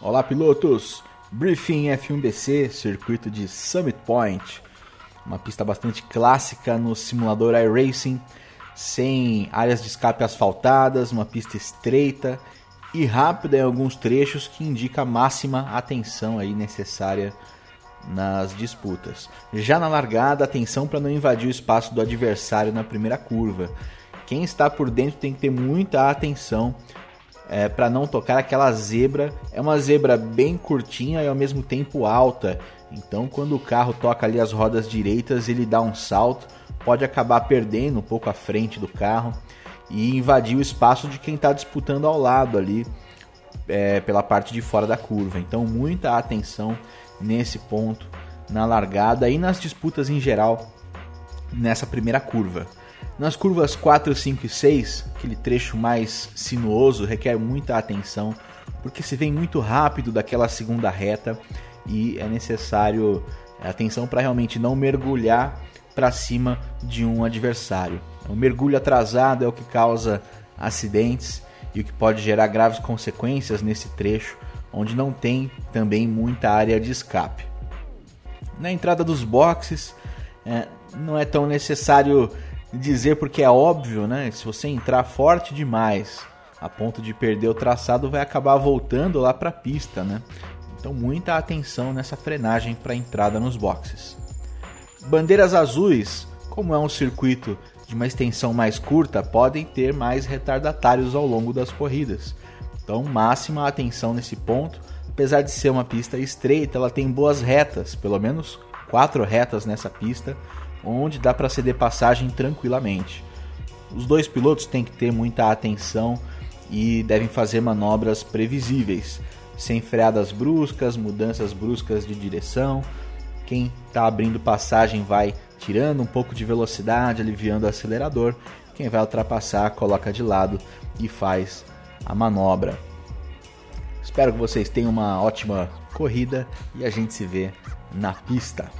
Olá, pilotos! Briefing F1BC, circuito de Summit Point. Uma pista bastante clássica no simulador iRacing, sem áreas de escape asfaltadas, uma pista estreita e rápida em alguns trechos que indica a máxima atenção aí necessária nas disputas. Já na largada, atenção para não invadir o espaço do adversário na primeira curva. Quem está por dentro tem que ter muita atenção é, para não tocar aquela zebra. É uma zebra bem curtinha e ao mesmo tempo alta. Então, quando o carro toca ali as rodas direitas, ele dá um salto, pode acabar perdendo um pouco a frente do carro e invadir o espaço de quem está disputando ao lado ali é, pela parte de fora da curva. Então, muita atenção nesse ponto na largada e nas disputas em geral nessa primeira curva. Nas curvas 4, 5 e 6, aquele trecho mais sinuoso requer muita atenção, porque se vem muito rápido daquela segunda reta e é necessário atenção para realmente não mergulhar para cima de um adversário. O mergulho atrasado é o que causa acidentes e o que pode gerar graves consequências nesse trecho, onde não tem também muita área de escape. Na entrada dos boxes, é, não é tão necessário dizer porque é óbvio, né? Se você entrar forte demais a ponto de perder o traçado, vai acabar voltando lá para a pista, né? Então muita atenção nessa frenagem para entrada nos boxes. Bandeiras azuis, como é um circuito de uma extensão mais curta, podem ter mais retardatários ao longo das corridas. Então máxima atenção nesse ponto. Apesar de ser uma pista estreita, ela tem boas retas, pelo menos quatro retas nessa pista onde dá para ceder passagem tranquilamente. Os dois pilotos têm que ter muita atenção e devem fazer manobras previsíveis, sem freadas bruscas, mudanças bruscas de direção. Quem está abrindo passagem vai tirando um pouco de velocidade, aliviando o acelerador. Quem vai ultrapassar, coloca de lado e faz a manobra. Espero que vocês tenham uma ótima corrida e a gente se vê na pista.